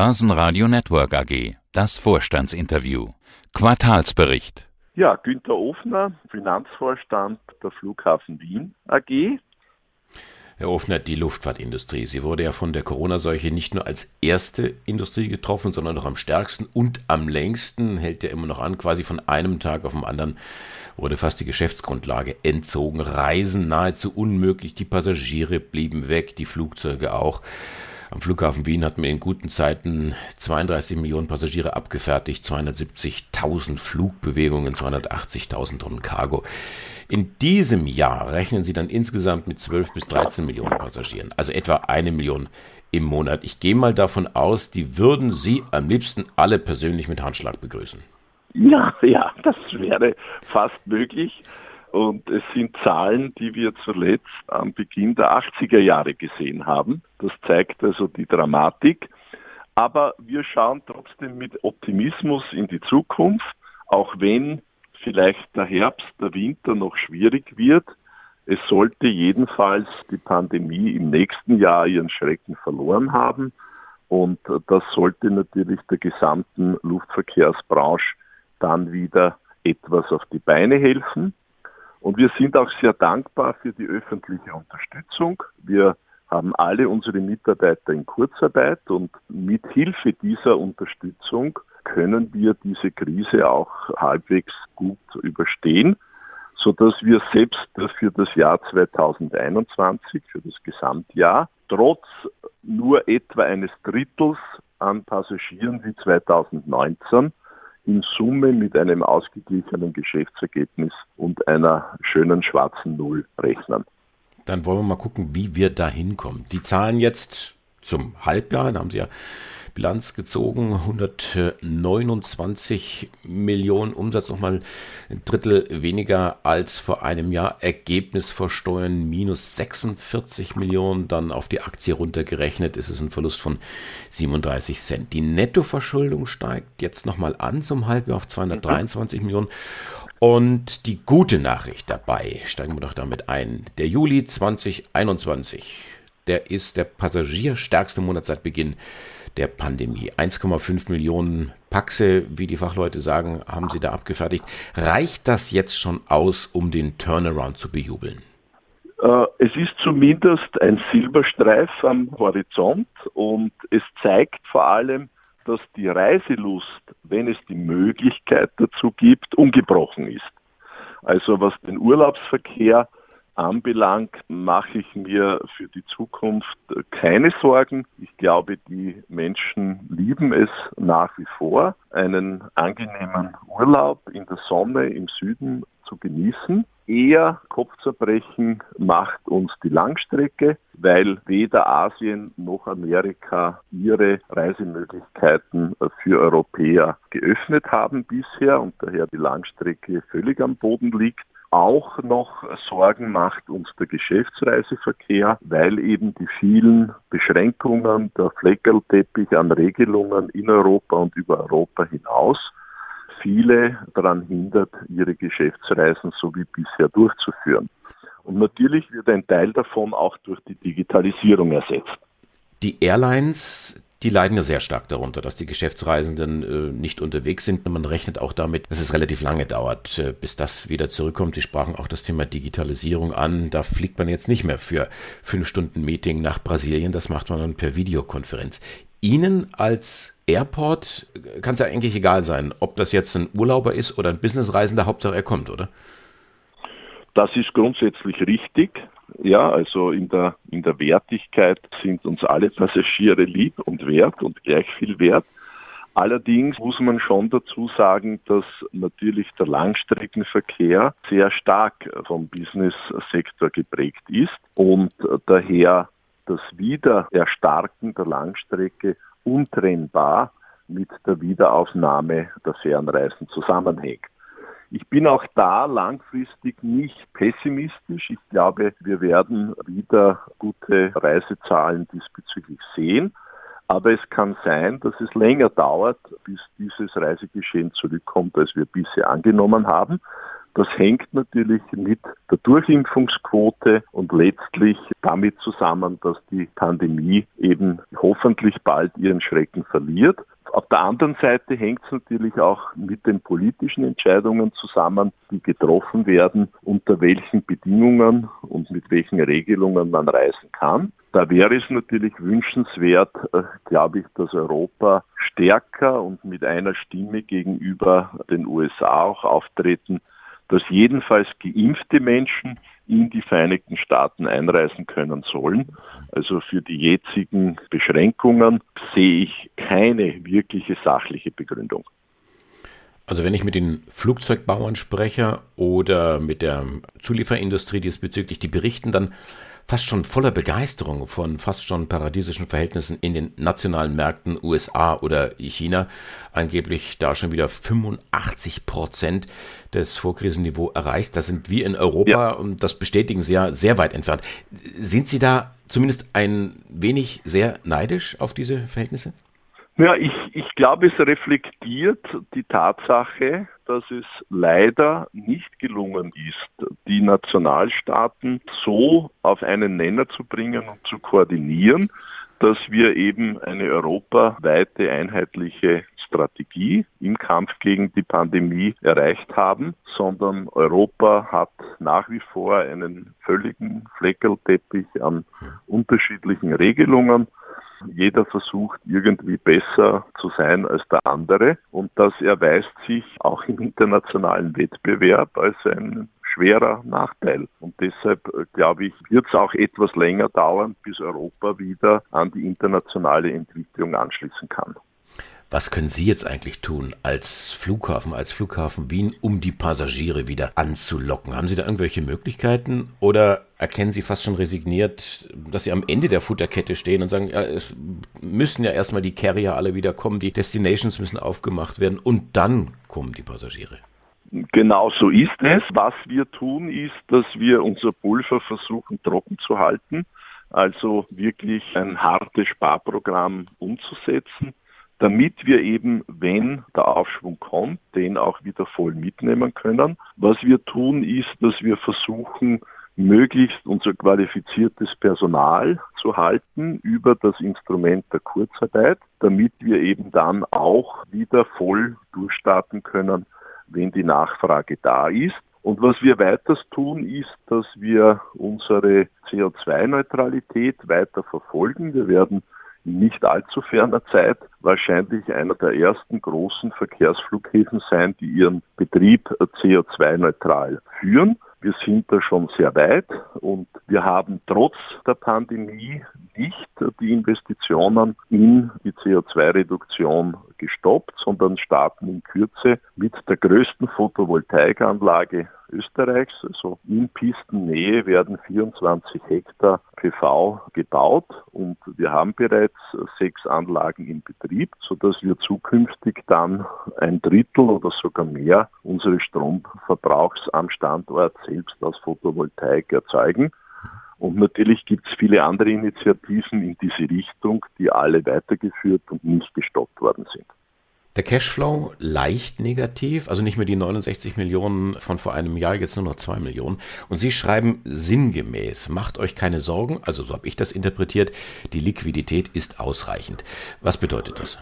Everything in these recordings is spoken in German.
Börsenradio Network AG. Das Vorstandsinterview. Quartalsbericht. Ja, Günter Ofner, Finanzvorstand der Flughafen Wien AG. Herr Ofner, die Luftfahrtindustrie. Sie wurde ja von der Corona-Seuche nicht nur als erste Industrie getroffen, sondern noch am stärksten und am längsten, hält ja immer noch an, quasi von einem Tag auf den anderen wurde fast die Geschäftsgrundlage entzogen. Reisen nahezu unmöglich, die Passagiere blieben weg, die Flugzeuge auch. Am Flughafen Wien hatten wir in guten Zeiten 32 Millionen Passagiere abgefertigt, 270.000 Flugbewegungen, 280.000 Tonnen Cargo. In diesem Jahr rechnen sie dann insgesamt mit 12 bis 13 Millionen Passagieren, also etwa eine Million im Monat. Ich gehe mal davon aus, die würden Sie am liebsten alle persönlich mit Handschlag begrüßen. Ja, ja, das wäre fast möglich. Und es sind Zahlen, die wir zuletzt am Beginn der 80er Jahre gesehen haben. Das zeigt also die Dramatik. Aber wir schauen trotzdem mit Optimismus in die Zukunft, auch wenn vielleicht der Herbst, der Winter noch schwierig wird. Es sollte jedenfalls die Pandemie im nächsten Jahr ihren Schrecken verloren haben. Und das sollte natürlich der gesamten Luftverkehrsbranche dann wieder etwas auf die Beine helfen. Und wir sind auch sehr dankbar für die öffentliche Unterstützung. Wir haben alle unsere Mitarbeiter in Kurzarbeit und mit Hilfe dieser Unterstützung können wir diese Krise auch halbwegs gut überstehen, so dass wir selbst für das Jahr 2021, für das Gesamtjahr, trotz nur etwa eines Drittels an Passagieren wie 2019 in Summe mit einem ausgeglichenen Geschäftsergebnis und einer schönen schwarzen Null rechnen. Dann wollen wir mal gucken, wie wir da hinkommen. Die Zahlen jetzt zum Halbjahr, da haben Sie ja Bilanz gezogen, 129 Millionen Umsatz, nochmal ein Drittel weniger als vor einem Jahr. Ergebnis vor Steuern minus 46 Millionen, dann auf die Aktie runtergerechnet ist es ein Verlust von 37 Cent. Die Nettoverschuldung steigt jetzt nochmal an zum Halbjahr auf 223 mhm. Millionen. Und die gute Nachricht dabei, steigen wir doch damit ein. Der Juli 2021, der ist der passagierstärkste Monat seit Beginn der Pandemie. 1,5 Millionen Paxe, wie die Fachleute sagen, haben sie da abgefertigt. Reicht das jetzt schon aus, um den Turnaround zu bejubeln? Äh, es ist zumindest ein Silberstreif am Horizont und es zeigt vor allem, dass die Reiselust, wenn es die Möglichkeit dazu gibt, ungebrochen ist. Also was den Urlaubsverkehr anbelangt, mache ich mir für die Zukunft keine Sorgen. Ich glaube, die Menschen lieben es nach wie vor, einen angenehmen Urlaub in der Sonne im Süden zu genießen. Eher Kopfzerbrechen macht uns die Langstrecke, weil weder Asien noch Amerika ihre Reisemöglichkeiten für Europäer geöffnet haben bisher und daher die Langstrecke völlig am Boden liegt. Auch noch Sorgen macht uns der Geschäftsreiseverkehr, weil eben die vielen Beschränkungen, der Fleckerlteppich an Regelungen in Europa und über Europa hinaus viele daran hindert, ihre Geschäftsreisen so wie bisher durchzuführen. Und natürlich wird ein Teil davon auch durch die Digitalisierung ersetzt. Die Airlines, die leiden ja sehr stark darunter, dass die Geschäftsreisenden äh, nicht unterwegs sind. Und man rechnet auch damit, dass es relativ lange dauert, äh, bis das wieder zurückkommt. Sie sprachen auch das Thema Digitalisierung an. Da fliegt man jetzt nicht mehr für fünf Stunden Meeting nach Brasilien. Das macht man dann per Videokonferenz. Ihnen als Airport kann es ja eigentlich egal sein, ob das jetzt ein Urlauber ist oder ein Businessreisender, Hauptsache er kommt, oder? Das ist grundsätzlich richtig. Ja, also in der, in der Wertigkeit sind uns alle Passagiere lieb und wert und gleich viel wert. Allerdings muss man schon dazu sagen, dass natürlich der Langstreckenverkehr sehr stark vom Business-Sektor geprägt ist und daher das Wiedererstarken der Langstrecke untrennbar mit der Wiederaufnahme der Fernreisen zusammenhängt. Ich bin auch da langfristig nicht pessimistisch. Ich glaube, wir werden wieder gute Reisezahlen diesbezüglich sehen. Aber es kann sein, dass es länger dauert, bis dieses Reisegeschehen zurückkommt, als wir bisher angenommen haben. Das hängt natürlich mit der Durchimpfungsquote und letztlich damit zusammen, dass die Pandemie eben hoffentlich bald ihren Schrecken verliert. Auf der anderen Seite hängt es natürlich auch mit den politischen Entscheidungen zusammen, die getroffen werden, unter welchen Bedingungen und mit welchen Regelungen man reisen kann. Da wäre es natürlich wünschenswert, äh, glaube ich, dass Europa stärker und mit einer Stimme gegenüber den USA auch auftreten, dass jedenfalls geimpfte Menschen in die Vereinigten Staaten einreisen können sollen. Also für die jetzigen Beschränkungen sehe ich keine wirkliche sachliche Begründung. Also wenn ich mit den Flugzeugbauern spreche oder mit der Zulieferindustrie diesbezüglich, die berichten dann fast schon voller Begeisterung von fast schon paradiesischen Verhältnissen in den nationalen Märkten USA oder China. Angeblich da schon wieder 85 Prozent des Vorkrisenniveau erreicht. Da sind wir in Europa, ja. und das bestätigen Sie ja, sehr weit entfernt. Sind Sie da zumindest ein wenig sehr neidisch auf diese Verhältnisse? Ja, ich, ich glaube, es reflektiert die Tatsache, dass es leider nicht gelungen ist, die Nationalstaaten so auf einen Nenner zu bringen und zu koordinieren, dass wir eben eine europaweite einheitliche Strategie im Kampf gegen die Pandemie erreicht haben, sondern Europa hat nach wie vor einen völligen Fleckerlteppich an unterschiedlichen Regelungen jeder versucht irgendwie besser zu sein als der andere und das erweist sich auch im internationalen Wettbewerb als ein schwerer Nachteil. Und deshalb, äh, glaube ich, wird es auch etwas länger dauern, bis Europa wieder an die internationale Entwicklung anschließen kann. Was können Sie jetzt eigentlich tun als Flughafen, als Flughafen Wien, um die Passagiere wieder anzulocken? Haben Sie da irgendwelche Möglichkeiten oder erkennen Sie fast schon resigniert, dass Sie am Ende der Futterkette stehen und sagen, ja, es müssen ja erstmal die Carrier alle wieder kommen, die Destinations müssen aufgemacht werden und dann kommen die Passagiere? Genau so ist es. Was wir tun, ist, dass wir unser Pulver versuchen trocken zu halten, also wirklich ein hartes Sparprogramm umzusetzen damit wir eben, wenn der Aufschwung kommt, den auch wieder voll mitnehmen können. Was wir tun, ist, dass wir versuchen, möglichst unser qualifiziertes Personal zu halten über das Instrument der Kurzarbeit, damit wir eben dann auch wieder voll durchstarten können, wenn die Nachfrage da ist. Und was wir weiters tun, ist, dass wir unsere CO2-Neutralität weiter verfolgen. Wir werden nicht allzu ferner Zeit wahrscheinlich einer der ersten großen Verkehrsflughäfen sein, die ihren Betrieb CO2-neutral führen. Wir sind da schon sehr weit und wir haben trotz der Pandemie nicht die Investitionen in die CO2-Reduktion gestoppt, sondern starten in Kürze mit der größten Photovoltaikanlage Österreichs. Also in Pistennähe werden 24 Hektar PV gebaut und wir haben bereits sechs Anlagen in Betrieb, sodass wir zukünftig dann ein Drittel oder sogar mehr unseres Stromverbrauchs am Standort selbst aus Photovoltaik erzeugen. Und natürlich gibt es viele andere Initiativen in diese Richtung, die alle weitergeführt und nicht gestoppt worden sind. Der Cashflow leicht negativ, also nicht mehr die 69 Millionen von vor einem Jahr, jetzt nur noch 2 Millionen. Und Sie schreiben sinngemäß, macht euch keine Sorgen, also so habe ich das interpretiert, die Liquidität ist ausreichend. Was bedeutet das?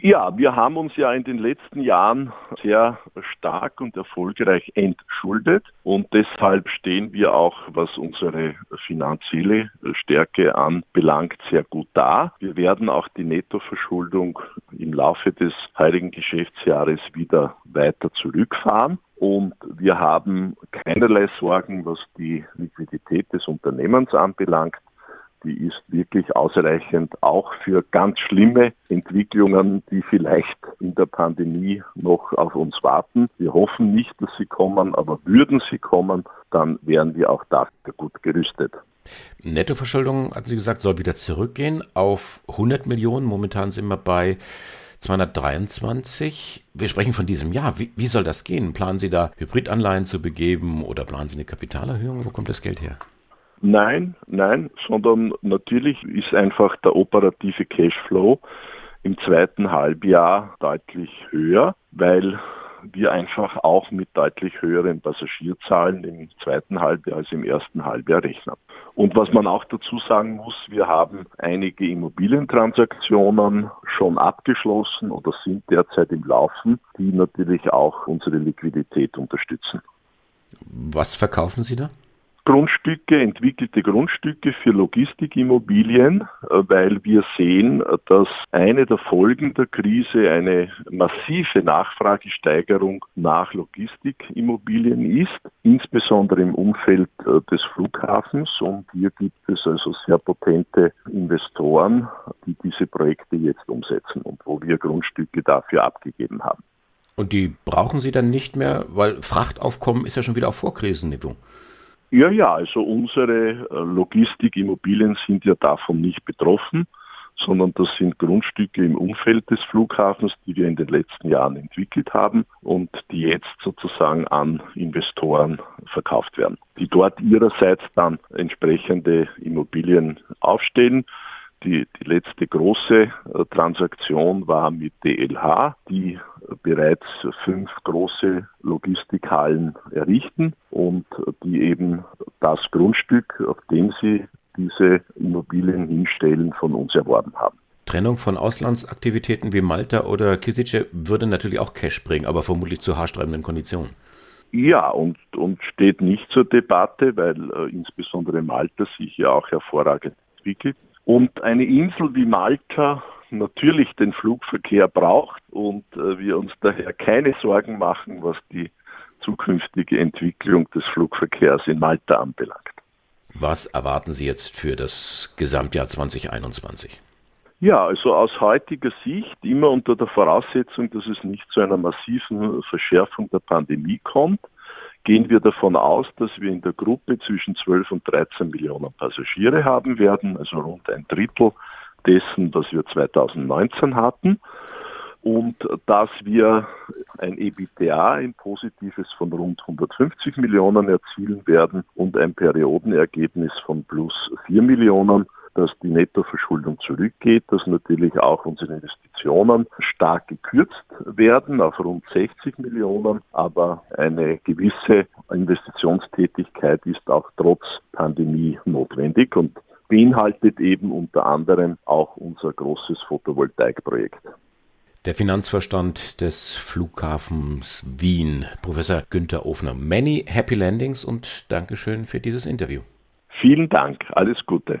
Ja, wir haben uns ja in den letzten Jahren sehr stark und erfolgreich entschuldet und deshalb stehen wir auch, was unsere finanzielle Stärke anbelangt, sehr gut da. Wir werden auch die Nettoverschuldung im Laufe des heurigen Geschäftsjahres wieder weiter zurückfahren. Und wir haben keinerlei Sorgen, was die Liquidität des Unternehmens anbelangt die ist wirklich ausreichend auch für ganz schlimme Entwicklungen, die vielleicht in der Pandemie noch auf uns warten. Wir hoffen nicht, dass sie kommen, aber würden sie kommen, dann wären wir auch dafür gut gerüstet. Nettoverschuldung, hatten Sie gesagt, soll wieder zurückgehen auf 100 Millionen. Momentan sind wir bei 223. Wir sprechen von diesem Jahr. Wie, wie soll das gehen? Planen Sie da Hybridanleihen zu begeben oder planen Sie eine Kapitalerhöhung? Wo kommt das Geld her? Nein, nein, sondern natürlich ist einfach der operative Cashflow im zweiten Halbjahr deutlich höher, weil wir einfach auch mit deutlich höheren Passagierzahlen im zweiten Halbjahr als im ersten Halbjahr rechnen. Und was man auch dazu sagen muss, wir haben einige Immobilientransaktionen schon abgeschlossen oder sind derzeit im Laufen, die natürlich auch unsere Liquidität unterstützen. Was verkaufen Sie da? Grundstücke, entwickelte Grundstücke für Logistikimmobilien, äh, weil wir sehen, dass eine der Folgen der Krise eine massive Nachfragesteigerung nach Logistikimmobilien ist, insbesondere im Umfeld äh, des Flughafens. Und hier gibt es also sehr potente Investoren, die diese Projekte jetzt umsetzen und wo wir Grundstücke dafür abgegeben haben. Und die brauchen Sie dann nicht mehr, weil Frachtaufkommen ist ja schon wieder auf Vorkrisenniveau. Ja, ja, also unsere äh, Logistikimmobilien sind ja davon nicht betroffen, sondern das sind Grundstücke im Umfeld des Flughafens, die wir in den letzten Jahren entwickelt haben und die jetzt sozusagen an Investoren verkauft werden, die dort ihrerseits dann entsprechende Immobilien aufstellen die, die letzte große äh, Transaktion war mit DLH, die bereits fünf große Logistikhallen errichten und die eben das Grundstück, auf dem sie diese Immobilien hinstellen, von uns erworben haben. Trennung von Auslandsaktivitäten wie Malta oder Kisice würde natürlich auch Cash bringen, aber vermutlich zu haarstreibenden Konditionen. Ja, und, und steht nicht zur Debatte, weil äh, insbesondere Malta sich ja auch hervorragend entwickelt. Und eine Insel wie Malta natürlich den Flugverkehr braucht und äh, wir uns daher keine Sorgen machen, was die zukünftige Entwicklung des Flugverkehrs in Malta anbelangt. Was erwarten Sie jetzt für das Gesamtjahr 2021? Ja, also aus heutiger Sicht, immer unter der Voraussetzung, dass es nicht zu einer massiven Verschärfung der Pandemie kommt, gehen wir davon aus, dass wir in der Gruppe zwischen 12 und 13 Millionen Passagiere haben werden, also rund ein Drittel dessen, was wir 2019 hatten. Und dass wir ein EBITDA, ein positives von rund 150 Millionen erzielen werden und ein Periodenergebnis von plus 4 Millionen dass die Nettoverschuldung zurückgeht, dass natürlich auch unsere Investitionen stark gekürzt werden auf rund 60 Millionen, aber eine gewisse Investitionstätigkeit ist auch trotz Pandemie notwendig und beinhaltet eben unter anderem auch unser großes Photovoltaikprojekt. Der Finanzverstand des Flughafens Wien, Professor Günther Ofner. Many happy landings und Dankeschön für dieses Interview. Vielen Dank, alles Gute.